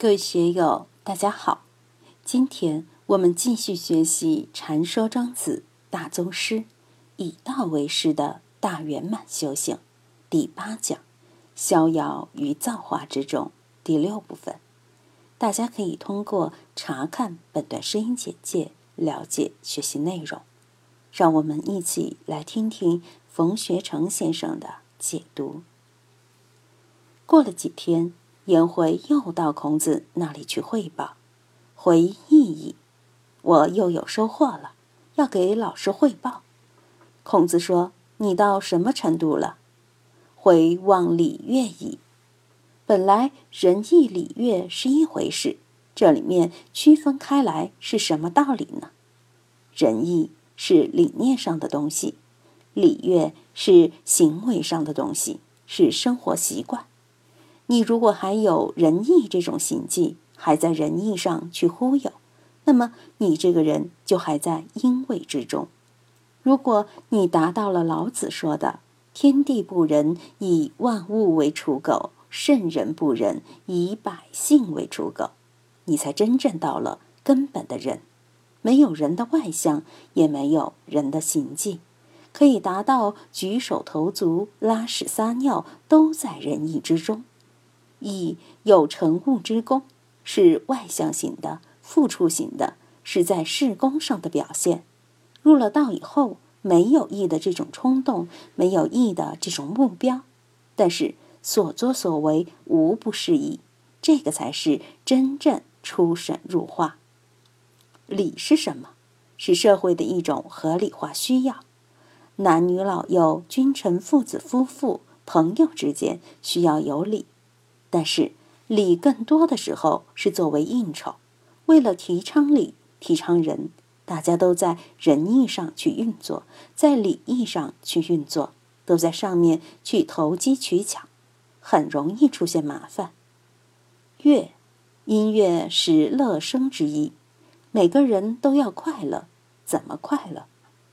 各位学友，大家好！今天我们继续学习《禅说庄子大宗师》，以道为师的大圆满修行第八讲“逍遥于造化之中”第六部分。大家可以通过查看本段声音简介了解学习内容。让我们一起来听听冯学成先生的解读。过了几天。颜回又到孔子那里去汇报，回忆忆，我又有收获了，要给老师汇报。孔子说：“你到什么程度了？”回望礼乐矣。本来仁义礼乐是一回事，这里面区分开来是什么道理呢？仁义是理念上的东西，礼乐是行为上的东西，是生活习惯。你如果还有仁义这种行迹，还在仁义上去忽悠，那么你这个人就还在因位之中。如果你达到了老子说的“天地不仁，以万物为刍狗；圣人不仁，以百姓为刍狗”，你才真正到了根本的人。没有人的外相，也没有人的行迹，可以达到举手投足、拉屎撒尿都在仁义之中。以有成物之功，是外向型的、付出型的，是在事功上的表现。入了道以后，没有义的这种冲动，没有义的这种目标，但是所作所为无不是义，这个才是真正出神入化。礼是什么？是社会的一种合理化需要。男女老幼、君臣、父子、夫妇、朋友之间需要有礼。但是礼更多的时候是作为应酬，为了提倡礼、提倡仁，大家都在仁义上去运作，在礼义上去运作，都在上面去投机取巧，很容易出现麻烦。乐，音乐是乐生之一，每个人都要快乐，怎么快乐？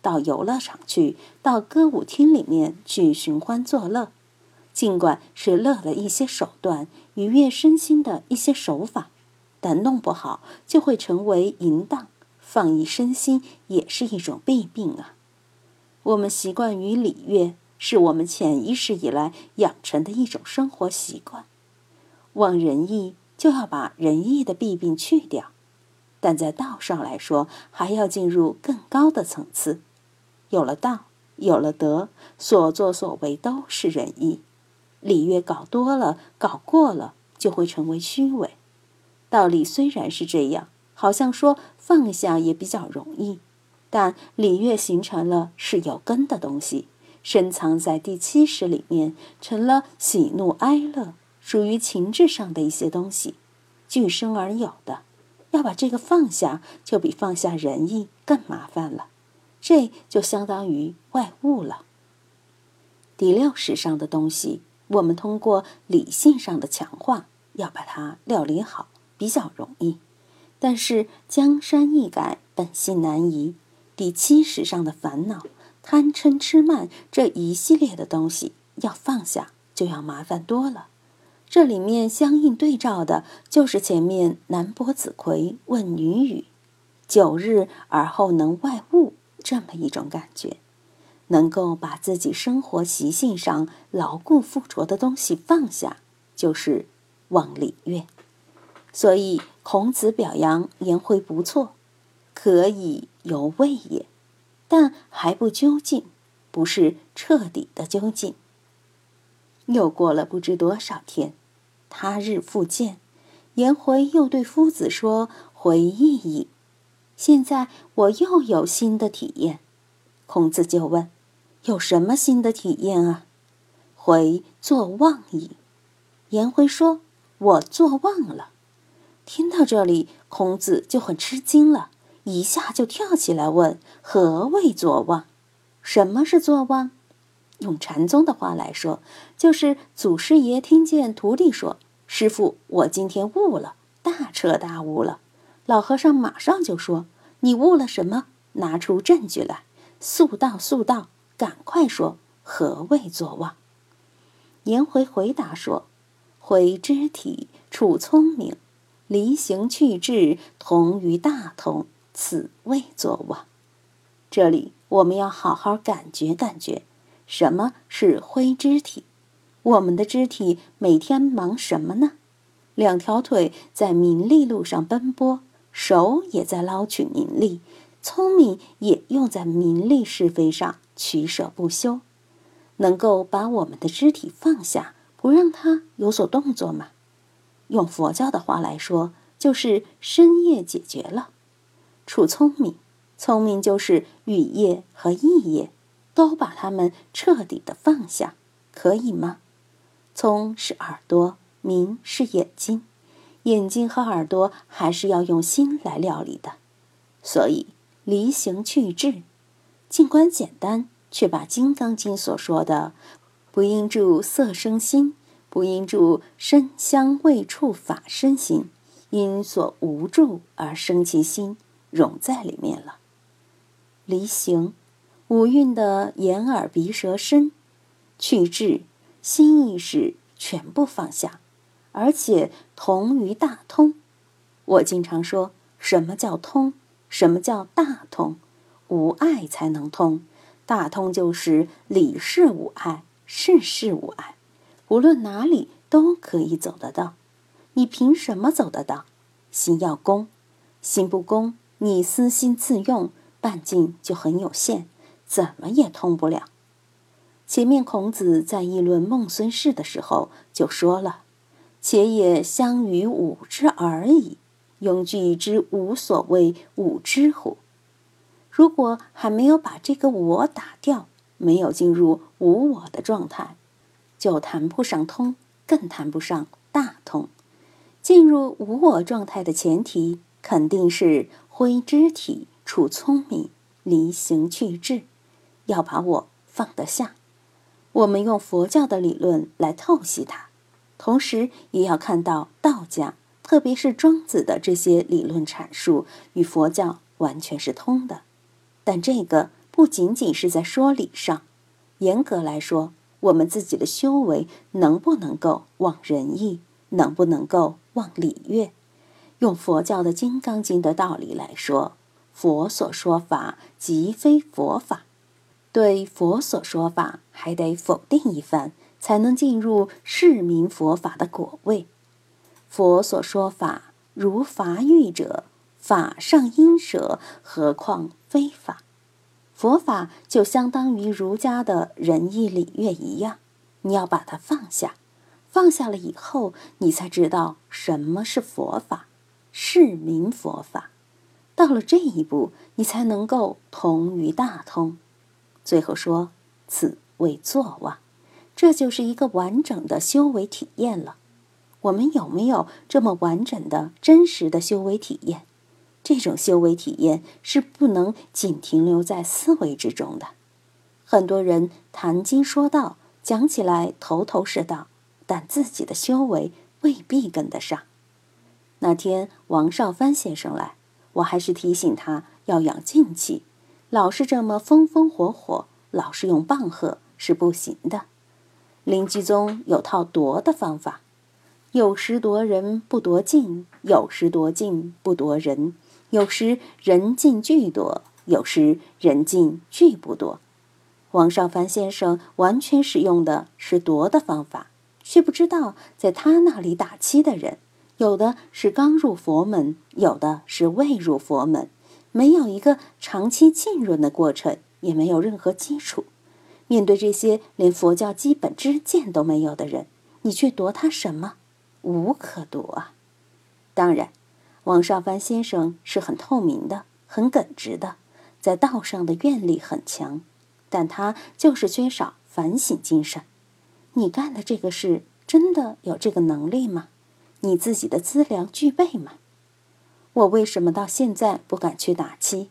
到游乐场去，到歌舞厅里面去寻欢作乐。尽管是乐了一些手段，愉悦身心的一些手法，但弄不好就会成为淫荡，放逸身心也是一种弊病啊。我们习惯于礼乐，是我们潜意识以来养成的一种生活习惯。望仁义，就要把仁义的弊病去掉，但在道上来说，还要进入更高的层次。有了道，有了德，所作所为都是仁义。礼乐搞多了，搞过了，就会成为虚伪。道理虽然是这样，好像说放下也比较容易，但礼乐形成了是有根的东西，深藏在第七识里面，成了喜怒哀乐，属于情志上的一些东西，俱生而有的。要把这个放下，就比放下仁义更麻烦了。这就相当于外物了。第六识上的东西。我们通过理性上的强化，要把它料理好，比较容易。但是江山易改，本性难移。第七识上的烦恼、贪嗔痴慢这一系列的东西，要放下就要麻烦多了。这里面相应对照的，就是前面南伯子葵问女语：“九日而后能外物”这么一种感觉。能够把自己生活习性上牢固附着的东西放下，就是望礼乐。所以孔子表扬颜回不错，可以犹未也，但还不究竟，不是彻底的究竟。又过了不知多少天，他日复见，颜回又对夫子说：“回忆矣，现在我又有新的体验。”孔子就问。有什么新的体验啊？回作望矣。颜回说：“我作望了。”听到这里，孔子就很吃惊了，一下就跳起来问：“何谓作望？什么是作望？”用禅宗的话来说，就是祖师爷听见徒弟说：“师傅，我今天悟了，大彻大悟了。”老和尚马上就说：“你悟了什么？拿出证据来，速道，速道。”赶快说，何谓作望？颜回回答说：“回知体，处聪明，离形去志，同于大同，此谓作望。这里我们要好好感觉感觉，什么是挥肢体？我们的肢体每天忙什么呢？两条腿在名利路上奔波，手也在捞取名利，聪明也用在名利是非上取舍不休。能够把我们的肢体放下，不让它有所动作吗？用佛教的话来说，就是深业解决了，处聪明。聪明就是语业和意业，都把它们彻底的放下，可以吗？聪是耳朵，明是眼睛，眼睛和耳朵还是要用心来料理的。所以离形去质，尽管简单，却把《金刚经》所说的“不应住色生心”。不应住身香味触法身心，因所无住而生其心，融在里面了。离行，五蕴的眼耳鼻舌身，去智，心意识全部放下，而且同于大通。我经常说，什么叫通？什么叫大通？无爱才能通。大通就是理事无爱，事事无爱。无论哪里都可以走得到，你凭什么走得到？心要公，心不公，你私心自用，半径就很有限，怎么也通不了。前面孔子在议论孟孙氏的时候就说了：“且也相与吾之而已，庸具之无所谓吾之乎？”如果还没有把这个我打掉，没有进入无我的状态。就谈不上通，更谈不上大通。进入无我状态的前提，肯定是挥肢体、处聪明、离形去质，要把我放得下。我们用佛教的理论来透析它，同时也要看到道家，特别是庄子的这些理论阐述与佛教完全是通的。但这个不仅仅是在说理上，严格来说。我们自己的修为能不能够忘仁义，能不能够忘礼乐？用佛教的《金刚经》的道理来说，佛所说法即非佛法，对佛所说法还得否定一番，才能进入是名佛法的果位。佛所说法如法语者，法上因舍，何况非法？佛法就相当于儒家的仁义礼乐一样，你要把它放下，放下了以后，你才知道什么是佛法，是名佛法。到了这一步，你才能够同于大通。最后说，此谓作望，这就是一个完整的修为体验了。我们有没有这么完整的真实的修为体验？这种修为体验是不能仅停留在思维之中的。很多人谈经说道，讲起来头头是道，但自己的修为未必跟得上。那天王少帆先生来，我还是提醒他要养静气，老是这么风风火火，老是用棒喝是不行的。林居宗有套夺的方法，有时夺人不夺境，有时夺境不夺人。有时人尽俱多，有时人尽俱不多。王少凡先生完全使用的是夺的方法，却不知道在他那里打七的人，有的是刚入佛门，有的是未入佛门，没有一个长期浸润的过程，也没有任何基础。面对这些连佛教基本知见都没有的人，你去夺他什么？无可夺啊！当然。王少帆先生是很透明的，很耿直的，在道上的愿力很强，但他就是缺少反省精神。你干的这个事真的有这个能力吗？你自己的资粮具备吗？我为什么到现在不敢去打七？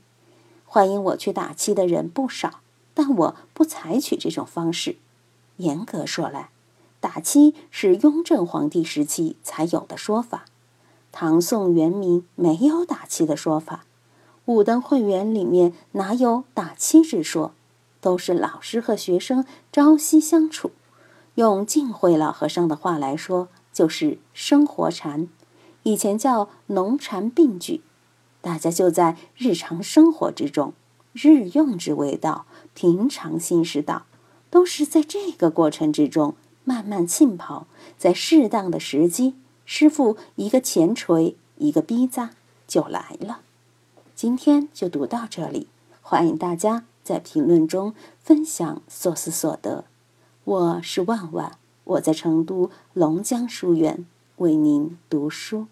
欢迎我去打七的人不少，但我不采取这种方式。严格说来，打七是雍正皇帝时期才有的说法。唐宋元明没有打七的说法，五灯会员里面哪有打七之说？都是老师和学生朝夕相处。用净慧老和尚的话来说，就是生活禅。以前叫农禅并举，大家就在日常生活之中，日用之谓道，平常心是道，都是在这个过程之中慢慢浸泡，在适当的时机，师傅一个前锤，一个逼扎就来了。今天就读到这里，欢迎大家在评论中分享所思所得。我是万万，我在成都龙江书院为您读书。